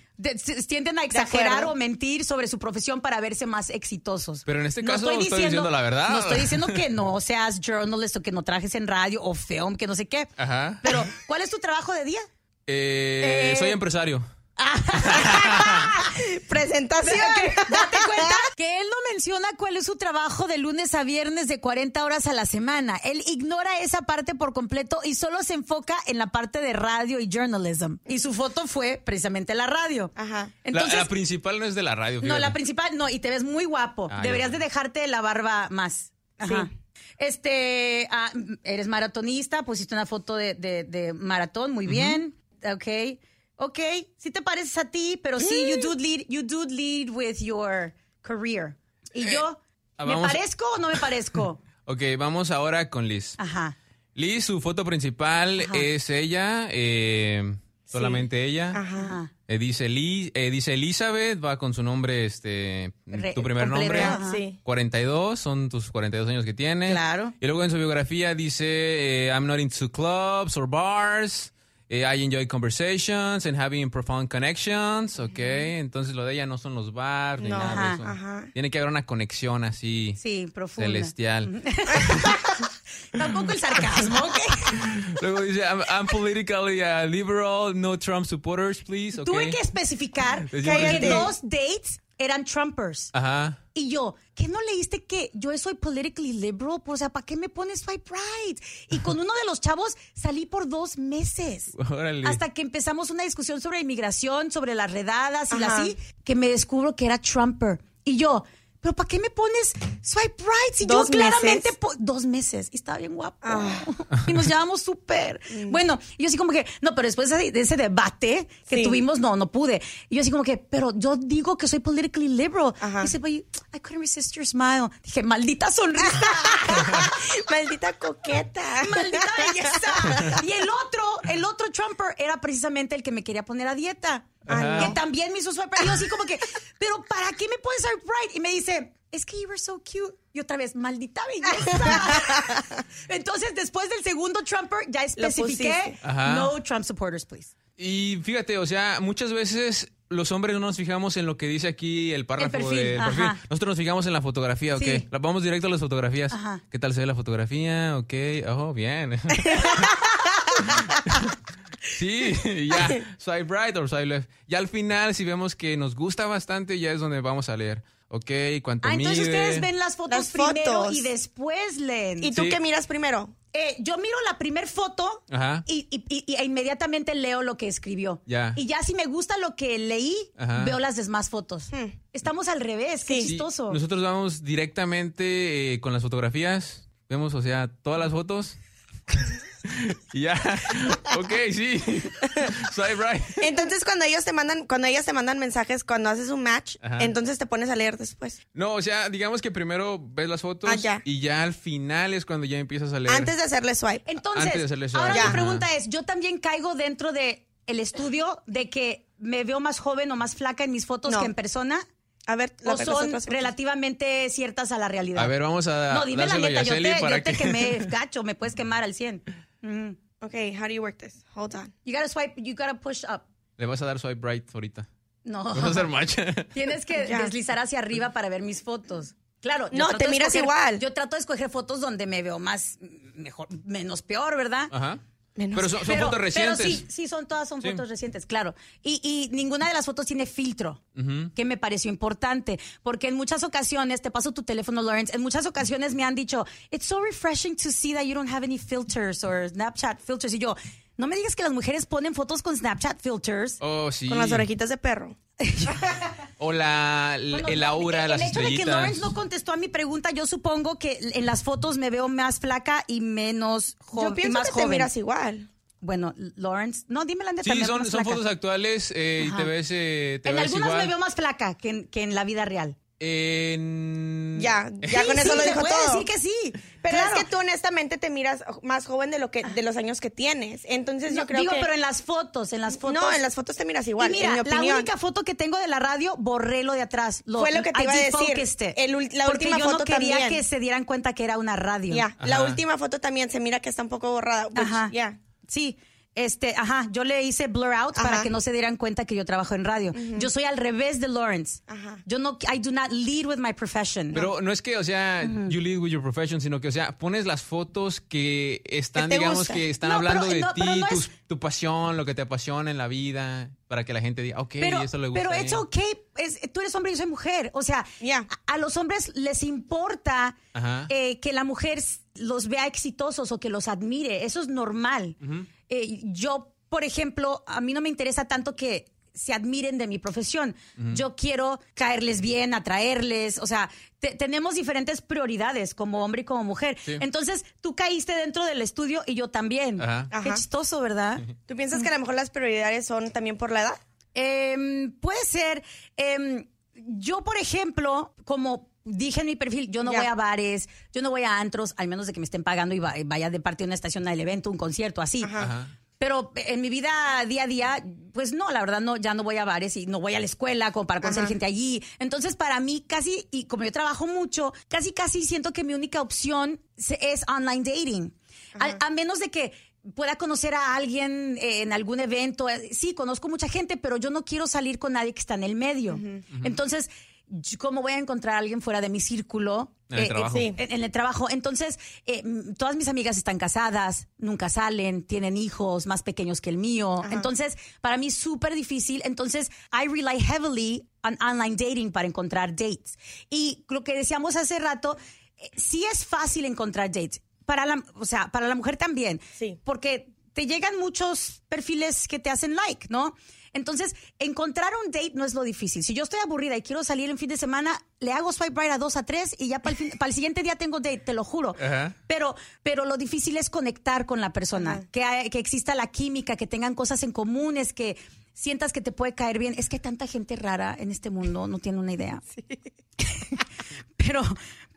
Tienden a exagerar o mentir sobre su profesión para verse más exitosos. Pero en este caso estoy diciendo la verdad. No estoy diciendo que no seas journalist o que no trajes en radio o film, que no sé qué. Ajá. Pero, ¿cuál es tu trabajo de día? Eh, Eh, soy empresario. Presentación. Que- Date cuenta que él no menciona cuál es su trabajo de lunes a viernes de 40 horas a la semana. Él ignora esa parte por completo y solo se enfoca en la parte de radio y journalism. Y su foto fue precisamente la radio. Ajá. La- Entonces, la, principal no es de la radio. no, la principal, no, y te ves muy guapo. Ah, Deberías ya. de dejarte la barba más. Ajá. Sí. Este, ah, eres maratonista, pusiste una foto de, de- de maratón, muy bien. Ok. Ok, sí te pareces a ti, pero sí, Mm. you do lead, you do lead with your career. Y yo, ah, ¿me vamos- parezco o no me parezco? Ok, vamos ahora con Liz. Ajá. Liz, su foto principal Ajá. es ella, eh, solamente ella. Ajá. Eh, dice, Li- eh, dice Elizabeth, va con su nombre, este, Re- tu primer nombre. ajá. Sí. 42, son tus 42 años que tienes. Claro. Y luego en su biografía dice, eh, I'm not into clubs or bars. Eh, I enjoy conversations and having profound connections. Ok, entonces lo de ella no son los bars ni No. nada Ajá, de eso. ajá. Tiene que haber una conexión así Sí, profunda. celestial. Tampoco el sarcasmo, ¿ok? luego dice, I'm, I'm politically uh, liberal, no Trump supporters, please. ok. Tuve que especificar que Cállate. dos dates eran Trumpers. Ajá. Y yo, ¿qué no leíste que yo soy politically liberal? Pues, O sea, ¿para qué me pones swipe right? Y con uno de los chavos salí por dos meses. Órale. Hasta que empezamos una discusión sobre inmigración, sobre las redadas y Ajá. así, que me descubro que era Trumper. Y yo, ¿pero para qué me pones swipe right? Si Dos yo claramente... meses. Dos meses. Y estaba bien guapo. Ah. Y nos llevamos súper. Bueno, y yo así como que, no, pero después de de ese debate que Sí. tuvimos, no, no pude. Y yo así como que, pero yo digo que soy politically liberal. Ajá. Y dice, but you- I couldn't resist your smile. Dije, maldita sonrisa. Maldita coqueta. Maldita belleza. Y el otro, el otro Trumper era precisamente el que me quería poner a dieta. Ajá. Que también me hizo swipe right. Y yo así como que, pero ¿para qué me pones swipe right? Y me dice, es que you were so cute. Y otra vez, maldita belleza. Entonces, después del segundo Trumper, ya especifiqué, no Trump supporters, please. Y fíjate, o sea, muchas veces los hombres no nos fijamos en lo que dice aquí el párrafo El perfil. Nosotros nos fijamos en la fotografía, ¿ok? Sí. Vamos directo a las fotografías. Ajá. ¿Qué tal se ve la fotografía? Ok, oh, bien. sí, ya. Swipe right or swipe left. Y al final, si vemos que nos gusta bastante, ya es donde vamos a leer. Ok, cuánto Ah, entonces mide. ustedes ven las fotos Las primero fotos. y después leen. ¿Y tú Sí. qué miras primero? Eh, yo miro la primer foto Ajá. y, y- y- y inmediatamente leo lo que escribió. Ya. Y ya si me gusta lo que leí, Ajá. veo las demás fotos. Hmm. Estamos al revés, qué Sí. Sí, chistoso. nosotros vamos directamente eh, con las fotografías. Vemos, o sea, todas las fotos. ya. ok, sí. Swipe right. Entonces cuando ellos te mandan, cuando ellas te mandan mensajes, cuando haces un match, Ajá. entonces te pones a leer después. No, o sea, digamos que primero ves las fotos Ah, ya. y ya al final es cuando ya empiezas a leer. Antes de hacerle swipe. Entonces, Antes de hacerle swipe. ahora Ya. mi pregunta es, yo también caigo dentro de el estudio de que me veo más joven o más flaca en mis fotos No. que en persona A ver, o son relativamente ciertas a la realidad. A ver, vamos a no, dime la neta, yo te, para yo te que- quemé gacho, me puedes quemar al 100. Mm. Ok, how do you work this? Hold on. You gotta swipe, you gotta push up. Le vas a dar swipe right ahorita. No. Vas a hacer match. Tienes que Ya. deslizar hacia arriba para ver mis fotos. Claro. No, te miras escoger- igual. Yo trato de escoger fotos donde me veo más, mejor, menos peor, ¿verdad? Ajá. Menos. Pero son, son Pero- fotos recientes. Pero sí, sí, son todas son Sí. fotos recientes, claro. Y, y ninguna de las fotos tiene filtro, que me pareció importante, porque en muchas ocasiones, te paso tu teléfono, Lawrence, en muchas ocasiones me han dicho, it's so refreshing to see that you don't have any filters or Snapchat filters. Y yo, no me digas que las mujeres ponen fotos con Snapchat filters. Oh, sí. Con las orejitas de perro. O la, Bueno, el aura, el las hecho de que. Lawrence no contestó a mi pregunta, yo supongo que en las fotos me veo más flaca y menos joven. Yo pienso más que joven. te miras igual. Bueno, Lawrence, no, dime la neta. Sí, son, fotos actuales eh, y te ves, eh, te En ves algunas igual. me veo más flaca que en, que en la vida real. En- Ya, ya Sí, con eso sí, lo dijo puede todo. decir que sí. Pero Claro. es que tú honestamente te miras más joven de lo que de los años que tienes. Entonces No, yo creo digo, que pero en las fotos, en las fotos. No, en las fotos te miras igual, Y mira, en mi la única foto que tengo de la radio, borré lo de atrás. Fue lo que te I iba a decir. El la porque última yo no foto quería también. que se dieran cuenta que era una radio. Ya, la última foto también se mira que está un poco borrada. which, Ajá. ya. Sí. Este, ajá, yo le hice blur out para Ajá. que no se dieran cuenta que yo trabajo en radio. Yo soy al revés de Lawrence. Ajá. Yo no, I do not lead with my profession. Pero no es que, o sea, you lead with your profession, sino que, o sea, pones las fotos que están, digamos, gustan. que están No, hablando pero- de no, ti, no es- tus- tu pasión, lo que te apasiona en la vida, para que la gente diga, ok, pero, eso le gusta. pero it's okay. Es, tú eres hombre y yo soy mujer. O sea, a, a los hombres les importa eh, que la mujer los vea exitosos o que los admire. Eso es normal. Eh, yo, por ejemplo, a mí no me interesa tanto que se admiren de mi profesión. Yo quiero caerles bien, atraerles, o sea, te- tenemos diferentes prioridades como hombre y como mujer. Sí. Entonces, tú caíste dentro del estudio y yo también. Ajá. Qué Ajá. chistoso, ¿verdad? ¿Tú piensas que a lo mejor las prioridades son también por la edad? Em, puede ser. em, yo, por ejemplo, como dije en mi perfil, yo no Ya. voy a bares, yo no voy a antros, al menos de que me estén pagando y va- vaya de parte de una estación al evento, un concierto, así. Ajá. Ajá. Pero en mi vida día a día, pues no, la verdad no, ya no voy a bares y no voy a la escuela como para conocer Ajá. gente allí. Entonces, para mí casi, y como yo trabajo mucho, casi casi siento que mi única opción se- es online dating. A, a menos de que pueda conocer a alguien eh, en algún evento. Eh, Sí, conozco mucha gente, pero yo no quiero salir con nadie que está en el medio. Entonces, ¿cómo voy a encontrar a alguien fuera de mi círculo? En el Eh, trabajo. sí. en, en el trabajo. Entonces, eh, todas mis amigas están casadas, nunca salen, tienen hijos más pequeños que el mío. Entonces, para mí es súper difícil. Entonces, I rely heavily on online dating para encontrar dates. Y lo que decíamos hace rato, eh, sí es fácil encontrar dates. Para la, o sea, para la mujer también. Sí. Porque te llegan muchos perfiles que te hacen like, ¿no? Entonces, encontrar un date no es lo difícil. Si yo estoy aburrida y quiero salir en fin de semana, le hago swipe right a dos a tres y ya para el, fin- para el siguiente día tengo date, te lo juro. Ajá. Pero, pero lo difícil es conectar con la persona, que, hay- que exista la química, que tengan cosas en comunes, que sientas que te puede caer bien. Es que hay tanta gente rara en este mundo, no tiene una idea. pero,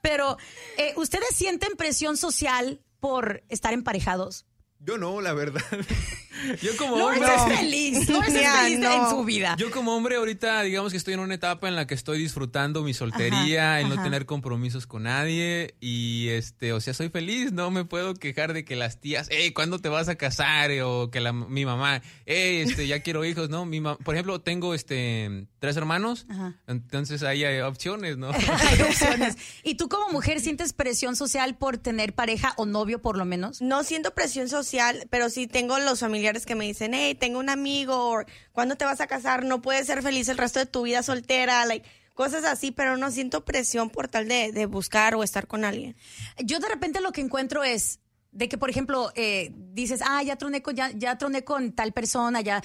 pero, eh, ¿ustedes sienten presión social por estar emparejados? Yo no, la verdad. Yo como hombre. es feliz, Lawrence es feliz no. en su vida. Yo como hombre ahorita, digamos que estoy en una etapa en la que estoy disfrutando mi soltería, Ajá, el no tener compromisos con nadie y este, o sea, soy feliz, no me puedo quejar de que las tías, hey, ¿cuándo te vas a casar? O que la, mi mamá, hey, este, ya quiero hijos, ¿no? Mi ma- por ejemplo, tengo este tres hermanos, Ajá. entonces ahí hay opciones, ¿no? Hay opciones. ¿Y tú como mujer sientes presión social por tener pareja o novio por lo menos? No siento presión social, pero sí tengo los familiares que me dicen, hey, tengo un amigo, ¿cuándo te vas a casar? No puedes ser feliz el resto de tu vida soltera, cosas así, pero no siento presión por tal de, de buscar o estar con alguien. Yo de repente lo que encuentro es de que, por ejemplo, eh, dices, ah, ya troné con, ya, ya troné con tal persona, ya,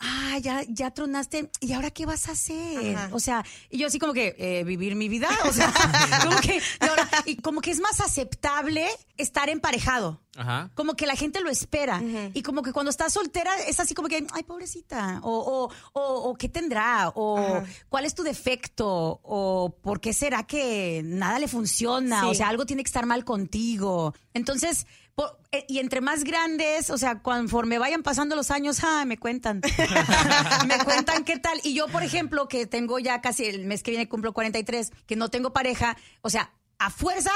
ah, ya, ya tronaste, ¿y ahora qué vas a hacer? Ajá. O sea, y yo así como que, eh, vivir mi vida, o sea, como que, y ahora- y como que es más aceptable estar emparejado. Ajá. Como que la gente lo espera. Y como que cuando estás soltera es así como que, ay, pobrecita. O, o, o, o, qué tendrá. O Ajá. cuál es tu defecto. O por qué será que nada le funciona. Sí. O sea, algo tiene que estar mal contigo. Entonces, por- eh, y entre más grandes, o sea, conforme vayan pasando los años, ah, me cuentan. me cuentan qué tal. Y yo, por ejemplo, que tengo ya casi el mes que viene cumplo 43, que no tengo pareja, o sea, a fuerza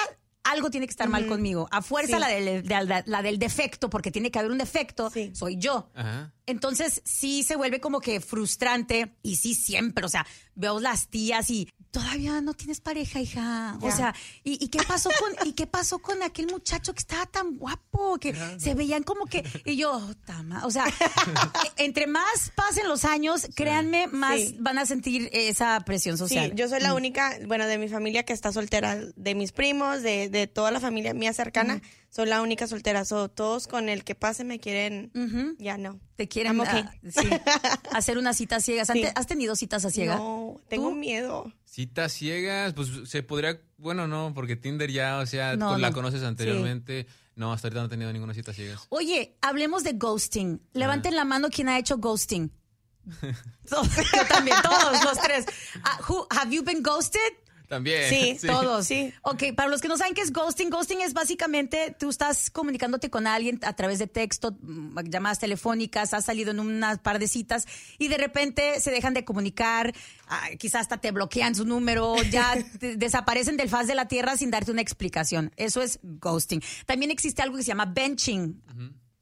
algo tiene que estar mal conmigo. A fuerza Sí. la, del, de- la, la del defecto, porque tiene que haber un defecto, Sí. soy yo. Ajá. Entonces sí se vuelve como que frustrante y sí siempre, o sea, veo las tías y todavía no tienes pareja, hija. O sea, ¿y, y qué pasó con y qué pasó con aquel muchacho que estaba tan guapo que se veían como que y yo, "Oh, tama", o sea, e- entre más pasen los años, créanme, más Sí. van a sentir esa presión Sí, social. yo soy la única, bueno, de mi familia que está soltera, de mis primos, de, de toda la familia mía cercana, soy la única soltera. So, todos con el que pase me quieren, ya no. Te quieren I'm okay. ah, sí, hacer unas citas ciegas. Sí. ¿Ante- ¿Has tenido citas a ciegas? No, tengo ¿Tú? miedo. Citas ciegas, pues se podría, bueno, no, porque Tinder ya, o sea, No, tú la no. conoces anteriormente. No, hasta ahorita no he tenido ninguna cita ciegas. Oye, hablemos de ghosting. Levanten la mano quien ha hecho ghosting. Todos, yo también, todos los tres. Ah, who- have you been ghosted? También. Sí, Todos. Sí. Ok, para los que no saben qué es ghosting, ghosting es básicamente tú estás comunicándote con alguien a través de texto, mm, llamadas telefónicas, has salido en unas par de citas y de repente se dejan de comunicar, ah, quizás hasta te bloquean su número, ya te- desaparecen del faz de la tierra sin darte una explicación. Eso es ghosting. También existe algo que se llama benching.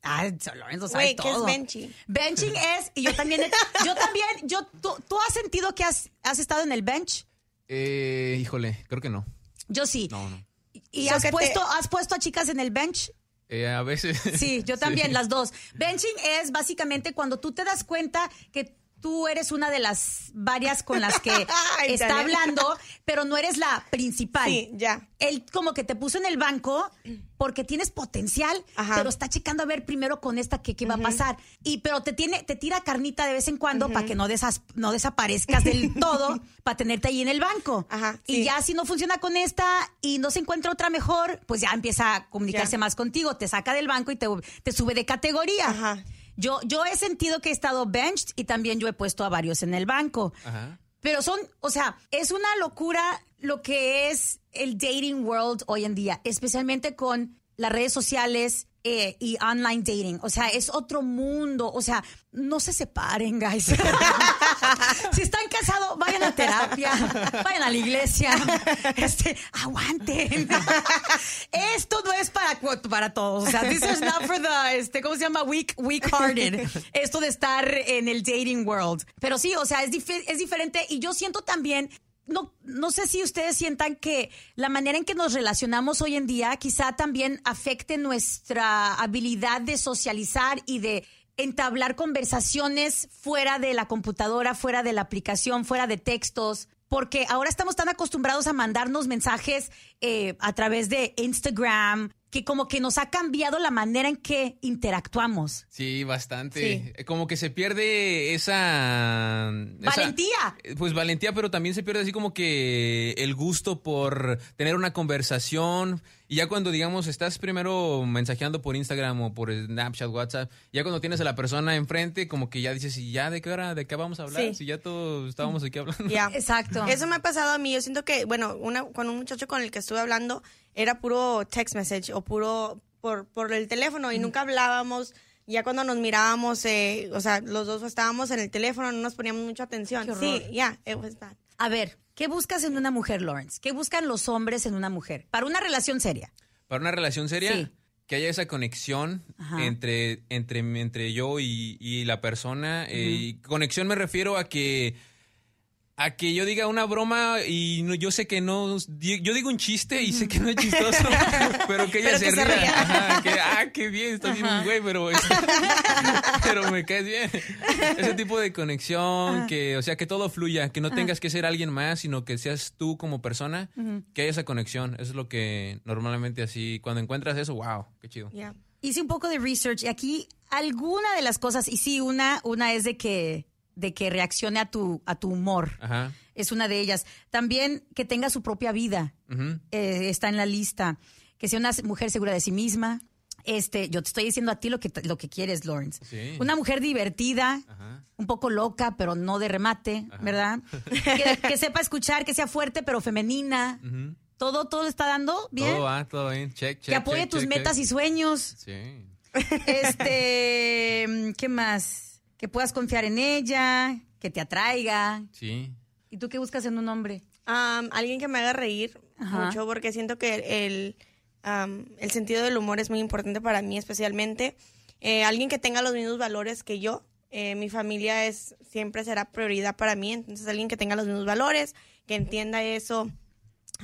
Ay, Lorenzo sabe Güey, ¿qué es todo. benching? Benching es, y yo también, yo también, yo, ¿tú, tú has sentido que has, has estado en el bench? Eh, híjole, creo que no. Yo sí. No, no. ¿Y has te- puesto, has puesto a chicas en el bench? Eh, a veces. Sí, yo también, Sí. las dos. Benching es básicamente cuando tú te das cuenta que tú eres una de las varias con las que está hablando, pero no eres la principal. Sí, ya. Él como que te puso en el banco porque tienes potencial, Ajá. pero está checando a ver primero con esta qué, qué va a pasar. Y pero te tiene, te tira carnita de vez en cuando para que no, desas- no desaparezcas del todo, para tenerte ahí en el banco. Ajá, Y ya si no funciona con esta y no se encuentra otra mejor, pues ya empieza a comunicarse Ya. más contigo, te saca del banco y te, te sube de categoría. Ajá. Yo, yo he sentido que he estado benched y también yo he puesto a varios en el banco. Ajá. Pero son, o sea, es una locura lo que es el dating world hoy en día, especialmente con las redes sociales eh, y online dating. O sea, es otro mundo. O sea, no se separen, guys. si están casados, vayan a terapia, vayan a la iglesia, este, aguanten. Esto no es para, para todos. O sea, this is not for the, este, ¿cómo se llama? Weak, weak-hearted. Esto de estar en el dating world. Pero sí, o sea, es, dif- es diferente. Y yo siento también no, no sé si ustedes sientan que la manera en que nos relacionamos hoy en día quizá también afecte nuestra habilidad de socializar y de entablar conversaciones fuera de la computadora, fuera de la aplicación, fuera de textos. Porque ahora estamos tan acostumbrados a mandarnos mensajes eh, a través de Instagram que como que nos ha cambiado la manera en que interactuamos. Sí, bastante. Sí. Eh, Como que se pierde esa, esa- Valentía. eh, Pues valentía, pero también se pierde así como que el gusto por tener una conversación. Y ya cuando, digamos, estás primero mensajeando por Instagram o por Snapchat, WhatsApp, ya cuando tienes a la persona enfrente, como que ya dices, ¿y ya de qué hora, de qué vamos a hablar? Sí. Si ya todos estábamos aquí hablando. Ya. Exacto. Eso me ha pasado a mí. Yo siento que, bueno, una, con un muchacho con el que estuve hablando, era puro text message o puro por, por el teléfono y nunca hablábamos. Ya cuando nos mirábamos, eh, o sea, los dos estábamos en el teléfono, no nos poníamos mucha atención. Sí, ya, it was bad. A ver, ¿qué buscas en una mujer, Lawrence? ¿Qué buscan los hombres en una mujer? Para una relación seria. Para una relación seria, Sí. que haya esa conexión Ajá. entre, entre, entre yo y, y la persona. eh, y conexión me refiero a que a que yo diga una broma y no, yo sé que no, yo digo un chiste y sé que no es chistoso, pero que ella Pero se que se ría. Ajá, que, ah, qué bien, estás bien güey, pero, pero me caes bien. Ese tipo de conexión, que, o sea, que todo fluya, que no tengas que ser alguien más, sino que seas tú como persona, que haya esa conexión. Eso es lo que normalmente así, cuando encuentras eso, wow, qué chido. Ya. Hice un poco de research y aquí alguna de las cosas, y sí, una, una es de que, de que reaccione a tu, a tu humor. Ajá. Es una de ellas. También que tenga su propia vida. Eh, está en la lista. Que sea una mujer segura de sí misma. Este, yo te estoy diciendo a ti lo que, lo que quieres, Lawrence. Sí. Una mujer divertida, Ajá. un poco loca, pero no de remate, ¿verdad? que, que sepa escuchar, que sea fuerte, pero femenina. Ujú. Todo, todo está dando bien. Todo va, todo bien. Check, check. que apoye check, tus check, metas check. y sueños. Sí. Este, ¿qué más? Que puedas confiar en ella, que te atraiga. Sí. ¿Y tú qué buscas en un hombre? Um, alguien que me haga reír Ajá. mucho porque siento que el, um, el sentido del humor es muy importante para mí especialmente. Eh, alguien que tenga los mismos valores que yo, eh, mi familia es siempre será prioridad para mí. Entonces, alguien que tenga los mismos valores, que entienda eso.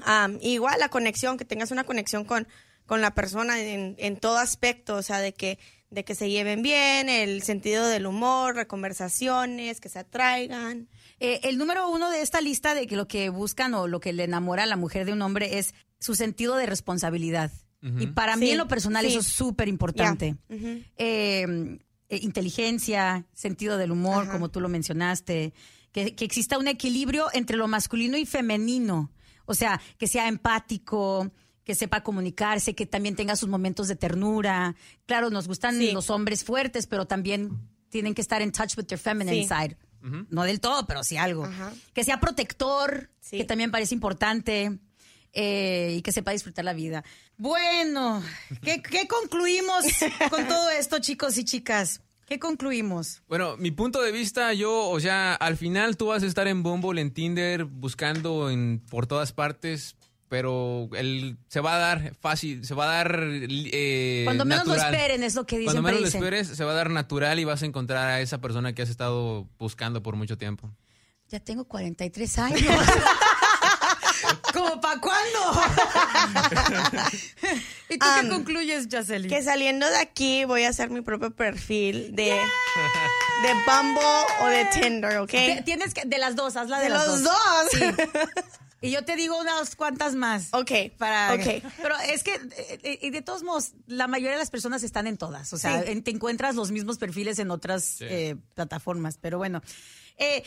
Am, igual la conexión, que tengas una conexión con, con la persona en, en todo aspecto, o sea, de que, de que se lleven bien, el sentido del humor, conversaciones, que se atraigan. Eh, el número uno de esta lista de que lo que buscan o lo que le enamora a la mujer de un hombre es su sentido de responsabilidad. Y para mí en lo personal sí. eso es súper importante. Eh, eh, inteligencia, sentido del humor, Ajá. como tú lo mencionaste, que, que exista un equilibrio entre lo masculino y femenino, o sea, que sea empático, que sepa comunicarse, que también tenga sus momentos de ternura. Claro, nos gustan Sí. los hombres fuertes, pero también tienen que estar en touch with their feminine Sí. side. No del todo, pero sí algo. Que sea protector, Sí. que también parece importante. eh, y que sepa disfrutar la vida. Bueno, ¿qué, qué concluimos con todo esto, chicos y chicas? ¿Qué concluimos? Bueno, mi punto de vista, yo, o sea, al final tú vas a estar en Bumble, en Tinder, buscando en, por todas partes, pero el, se va a dar fácil, se va a dar eh, Cuando menos lo natural. esperen, es lo que dicen. Cuando menos lo esperes, se va a dar natural y vas a encontrar a esa persona que has estado buscando por mucho tiempo. Ya tengo 43 años. ¿Cómo para cuándo? ¿Y tú qué concluyes, Yaceli? Que saliendo de aquí voy a hacer mi propio perfil de, de Bumble o de Tinder, ¿ok? Te- Tienes que, de las dos, hazla de, De las los dos. dos. Sí. Y yo te digo unas cuantas más. Ok, Para, ok. Pero es que, eh, eh, y de todos modos, la mayoría de las personas están en todas. O sea, Sí. en- te encuentras los mismos perfiles en otras Sí. eh, plataformas. Pero bueno, Eh,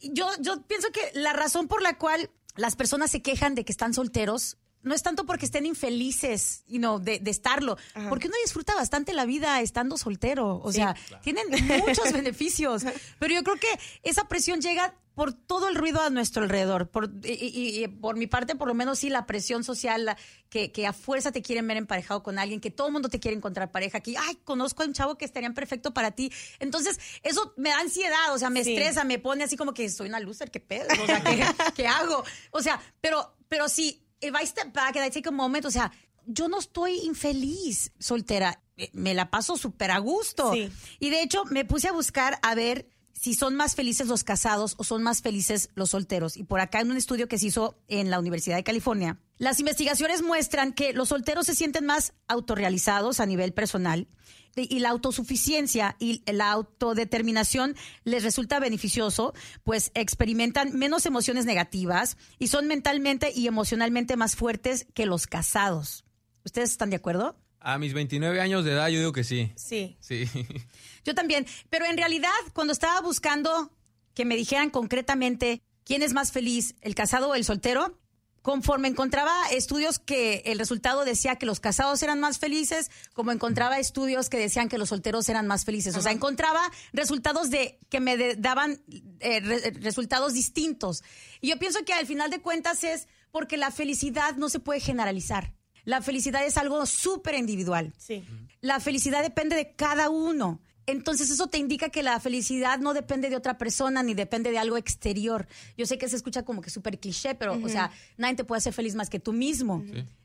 yo, yo pienso que la razón por la cual las personas se quejan de que están solteros no es tanto porque estén infelices you know, de, de estarlo, Ajá. porque uno disfruta bastante la vida estando soltero. O Sí. sea, tienen muchos beneficios. Pero yo creo que esa presión llega por todo el ruido a nuestro alrededor. Por, y, y- y por mi parte, por lo menos sí, la presión social, la- que, que a fuerza te quieren ver emparejado con alguien, que todo el mundo te quiere encontrar pareja, que, ay, conozco a un chavo que estarían perfecto para ti. Entonces, eso me da ansiedad, o sea, me Sí. estresa, me pone así como que soy una loser, ¿qué pedo? O sea, ¿qué, qué hago? O sea, pero, pero sí, if I step back and I take a moment, o sea, yo no estoy infeliz soltera. Eh, Me la paso súper a gusto. Sí. Y de hecho, me puse a buscar a ver si son más felices los casados o son más felices los solteros. Y por acá en un estudio que se hizo en la Universidad de California, las investigaciones muestran que los solteros se sienten más autorrealizados a nivel personal y la autosuficiencia y la autodeterminación les resulta beneficioso, pues experimentan menos emociones negativas y son mentalmente y emocionalmente más fuertes que los casados. ¿Ustedes están de acuerdo? A mis 29 años de edad yo digo que sí. Sí. Sí. Yo también. Pero en realidad, cuando estaba buscando que me dijeran concretamente quién es más feliz, el casado o el soltero, conforme encontraba estudios que el resultado decía que los casados eran más felices, como encontraba estudios que decían que los solteros eran más felices. O sea, encontraba resultados de que me de- daban eh, re- resultados distintos. Y yo pienso que al final de cuentas es porque la felicidad no se puede generalizar. La felicidad es algo súper individual. Sí. La felicidad depende de cada uno. Entonces eso te indica que la felicidad no depende de otra persona ni depende de algo exterior. Yo sé que se escucha como que súper cliché, pero, o sea, nadie te puede hacer feliz más que tú mismo.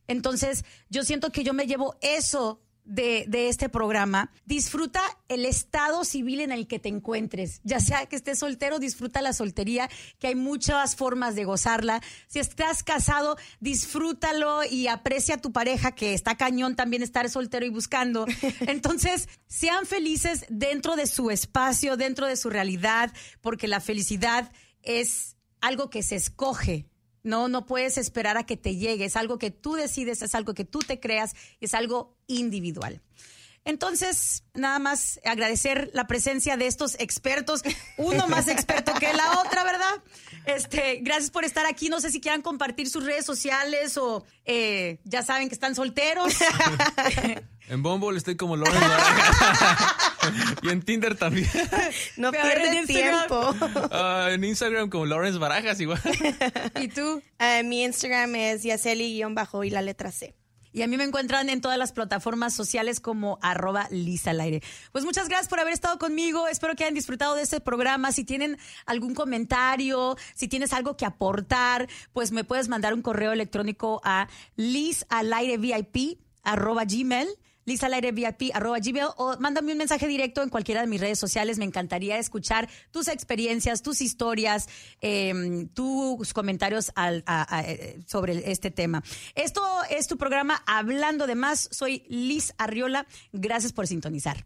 Entonces yo siento que yo me llevo eso de, de este programa. Disfruta el estado civil en el que te encuentres. Ya sea que estés soltero, disfruta la soltería, que hay muchas formas de gozarla. Si estás casado, disfrútalo y aprecia a tu pareja, que está cañón también estar soltero y buscando. Entonces, sean felices dentro de su espacio, dentro de su realidad, porque la felicidad es algo que se escoge. No, no puedes esperar a que te llegue. Es algo que tú decides, es algo que tú te creas, es algo individual. Entonces, nada más agradecer la presencia de estos expertos, uno más experto que la otra, ¿verdad? Este, gracias por estar aquí. No sé si quieran compartir sus redes sociales o eh, ya saben que están solteros. En Bumble estoy como Lawrence Barajas. y en Tinder también. No pierdes tiempo. Ah, en Instagram como Lawrence Barajas igual. ¿Y tú? Eh, mi Instagram es Yaceli-bajo y la letra C. Y a mí me encuentran en todas las plataformas sociales como arroba Lisa. Pues muchas gracias por haber estado conmigo. Espero que hayan disfrutado de este programa. Si tienen algún comentario, si tienes algo que aportar, pues me puedes mandar un correo electrónico a lisalairevip arroba Lisa al VIP, arroba o mándame un mensaje directo en cualquiera de mis redes sociales. Me encantaría escuchar tus experiencias, tus historias, em, tus comentarios eh, sobre este tema. Esto es tu programa Hablando de Más. Soy Liz Arriola. Gracias por sintonizar.